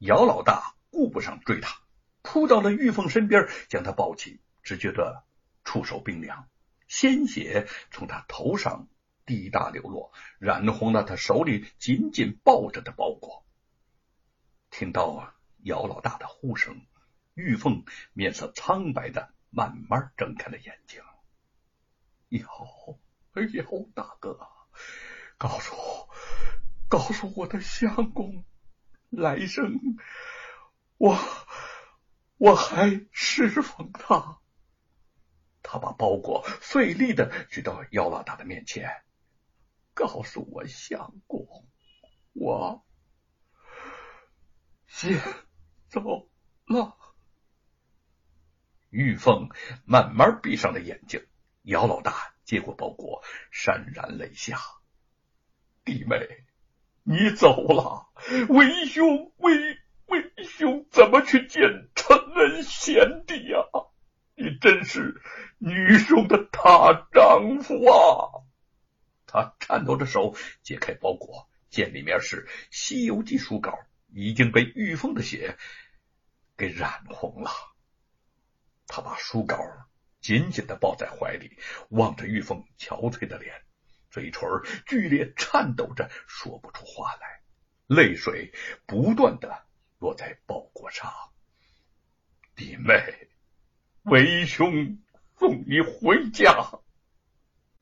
姚老大顾不上追他，扑到了玉凤身边，将她抱起，只觉得触手冰凉，鲜血从他头上滴答流落，染红了他手里紧紧抱着的包裹。听到姚老大的呼声，玉凤面色苍白的慢慢睁开了眼睛。姚，姚大哥，告诉，告诉我的相公，来生我我还侍奉他。他把包裹费力的举到姚老大的面前，告诉我相公，我先走了。玉凤慢慢闭上了眼睛。姚老大接过包裹，潸然泪下。弟妹，你走了，为兄为为兄怎么去见承恩贤弟呀？你真是女兄的大丈夫啊！他颤抖着手解开包裹，见里面是《西游记》书稿，已经被玉凤的血给染红了。他把书稿。紧紧的抱在怀里，望着玉凤憔悴的脸，嘴唇剧烈颤抖着，说不出话来，泪水不断的落在包裹上。弟妹，为兄送你回家。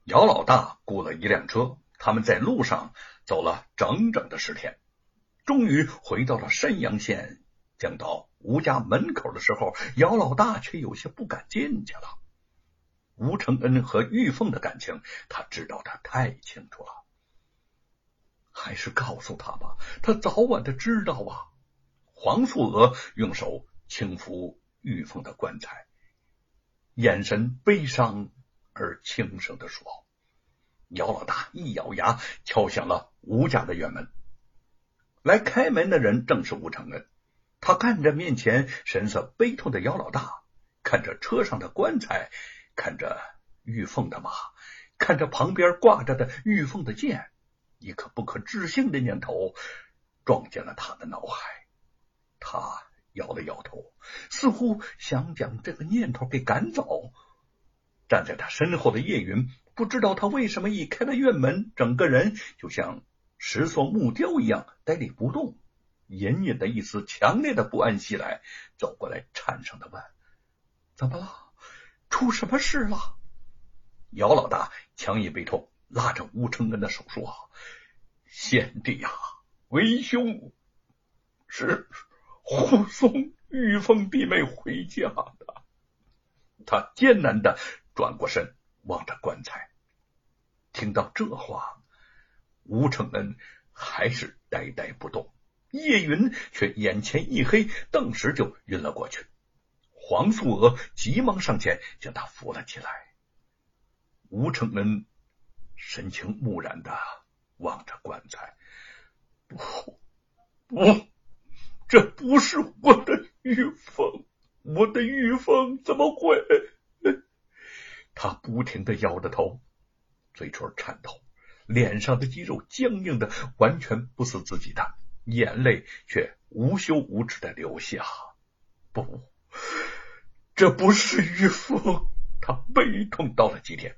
姚老大雇了一辆车，他们在路上走了整整的十天，终于回到了山阳县。将到吴家门口的时候，姚老大却有些不敢进去了。吴承恩和玉凤的感情，他知道的太清楚了。还是告诉他吧，他早晚的知道啊。黄素娥用手轻抚玉凤的棺材，眼神悲伤而轻声的说：“姚老大，一咬牙，敲响了吴家的院门。来开门的人正是吴承恩。他看着面前神色悲痛的姚老大，看着车上的棺材。”看着玉凤的马，看着旁边挂着的玉凤的剑，一个不可置信的念头撞进了他的脑海。他摇了摇头，似乎想将这个念头给赶走。站在他身后的叶云不知道他为什么一开了院门，整个人就像石塑木雕一样呆立不动。隐隐的一丝强烈的不安袭来，走过来颤声的问：“怎么了？”出什么事了？姚老大强忍悲痛，拉着吴承恩的手说：“贤弟呀，为兄是护送玉凤弟妹回家的。”他艰难的转过身，望着棺材。听到这话，吴承恩还是呆呆不动，叶云却眼前一黑，顿时就晕了过去。黄素娥急忙上前将他扶了起来。吴承恩神情木然的望着棺材，不，不，这不是我的玉凤，我的玉凤怎么会？他不停的摇着头，嘴唇颤抖，脸上的肌肉僵硬的完全不是自己的，眼泪却无休无止的流下。不。这不是玉凤，他悲痛到了极点。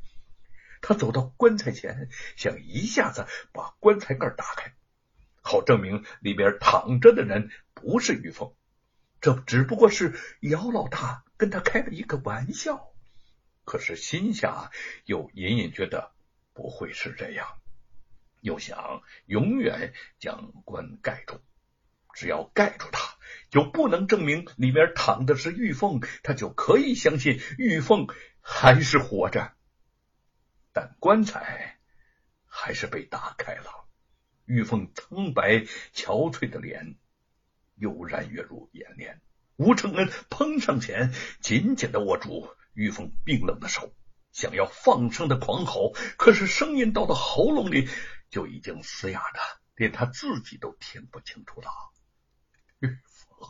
他走到棺材前，想一下子把棺材盖打开，好证明里边躺着的人不是玉凤。这只不过是姚老大跟他开了一个玩笑。可是心下又隐隐觉得不会是这样，又想永远将棺盖住。只要盖住它，就不能证明里面躺的是玉凤，他就可以相信玉凤还是活着。但棺材还是被打开了，玉凤苍白憔悴的脸悠然跃入眼帘。吴承恩砰上前，紧紧的握住玉凤冰冷的手，想要放声的狂吼，可是声音到了喉咙里就已经嘶哑的，连他自己都听不清楚了。玉凤，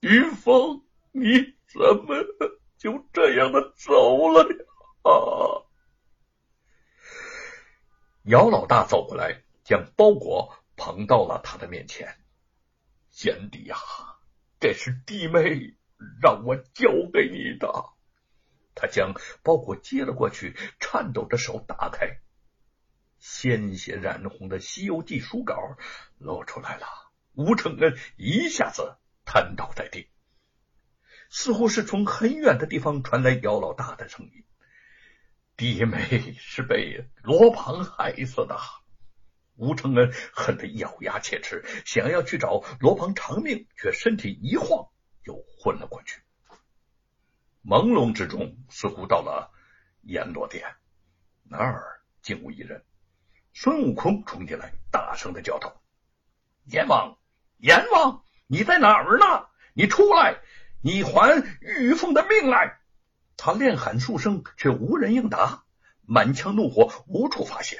玉凤，你怎么就这样的走了啊？姚老大走过来，将包裹捧到了他的面前。贤弟呀，这是弟妹让我交给你的。他将包裹接了过去，颤抖着手打开，鲜血染红的《西游记》书稿露出来了。吴承恩一下子瘫倒在地，似乎是从很远的地方传来姚老大的声音：“弟妹是被罗庞害死的。”吴承恩恨得咬牙切齿，想要去找罗庞偿命，却身体一晃，又昏了过去。朦胧之中，似乎到了阎罗殿，那儿竟无一人。孙悟空冲进来，大声的叫道：“阎王，阎王，你在哪儿呢？你出来，你还玉凤的命来！”他连喊数声，却无人应答，满腔怒火无处发泄。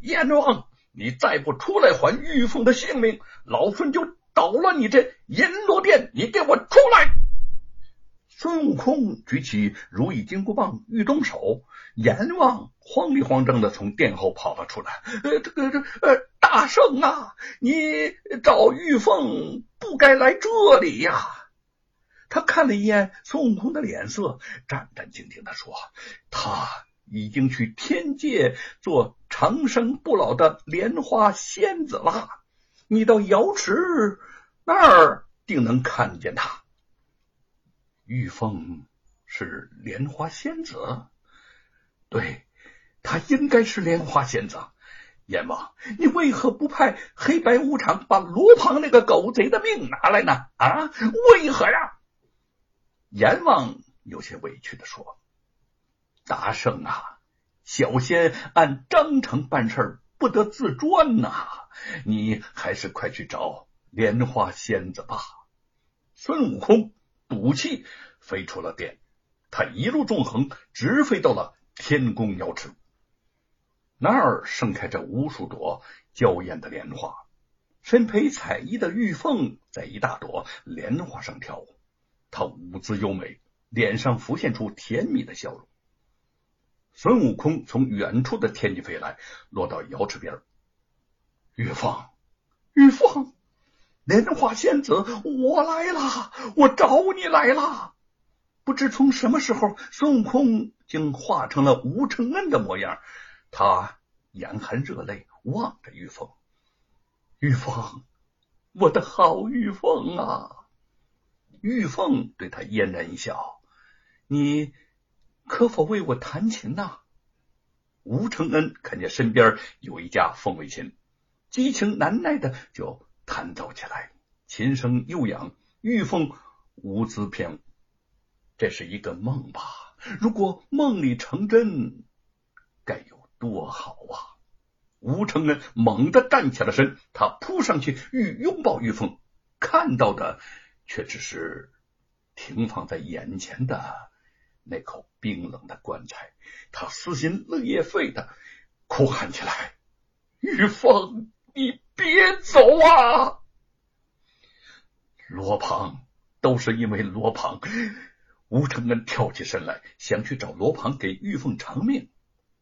阎王！你再不出来还玉凤的性命，老孙就捣乱你这阎罗殿！你给我出来！孙悟空举起如意金箍棒欲动手，阎王慌里慌张的从殿后跑了出来。呃，这个这呃，大圣啊，你找玉凤不该来这里呀！他看了一眼孙悟空的脸色，战战兢兢的说：“他。”已经去天界做长生不老的莲花仙子了，你到瑶池那儿定能看见他。玉凤是莲花仙子，对，她应该是莲花仙子。阎王，你为何不派黑白无常把罗旁那个狗贼的命拿来呢？啊，为何呀？阎王有些委屈的说。大圣啊，小仙按章程办事，不得自专呐！你还是快去找莲花仙子吧。孙悟空赌气飞出了殿，他一路纵横，直飞到了天宫瑶池。那儿盛开着无数朵娇艳的莲花，身披彩衣的玉凤在一大朵莲花上跳舞，她舞姿优美，脸上浮现出甜蜜的笑容。孙悟空从远处的天际飞来，落到瑶池边。玉凤，玉凤，莲花仙子，我来了，我找你来了。不知从什么时候，孙悟空竟化成了吴承恩的模样。他眼含热泪望着玉凤。玉凤，我的好玉凤啊！玉凤对他嫣然一笑，你。可否为我弹琴呐？吴承恩看见身边有一架凤尾琴，激情难耐的就弹奏起来，琴声悠扬，玉凤舞姿翩舞。这是一个梦吧？如果梦里成真，该有多好啊！吴承恩猛地站起了身，他扑上去欲拥抱玉凤，看到的却只是停放在眼前的。那口冰冷的棺材，他撕心裂肺的哭喊起来：“玉凤，你别走啊！”罗庞都是因为罗庞。吴承恩跳起身来，想去找罗庞给玉凤偿命。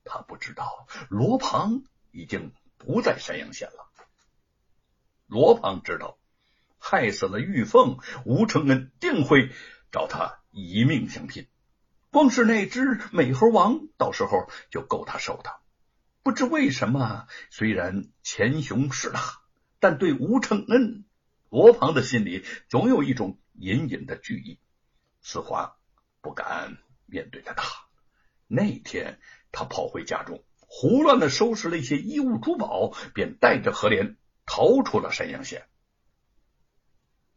他不知道罗庞已经不在山阳县了。罗庞知道，害死了玉凤，吴承恩定会找他以命相拼。光是那只美猴王，到时候就够他受的。不知为什么，虽然前雄势大，但对吴承恩、罗庞的心里总有一种隐隐的惧意，此话不敢面对着他。那天，他跑回家中，胡乱的收拾了一些衣物珠宝，便带着何莲逃出了山阳县。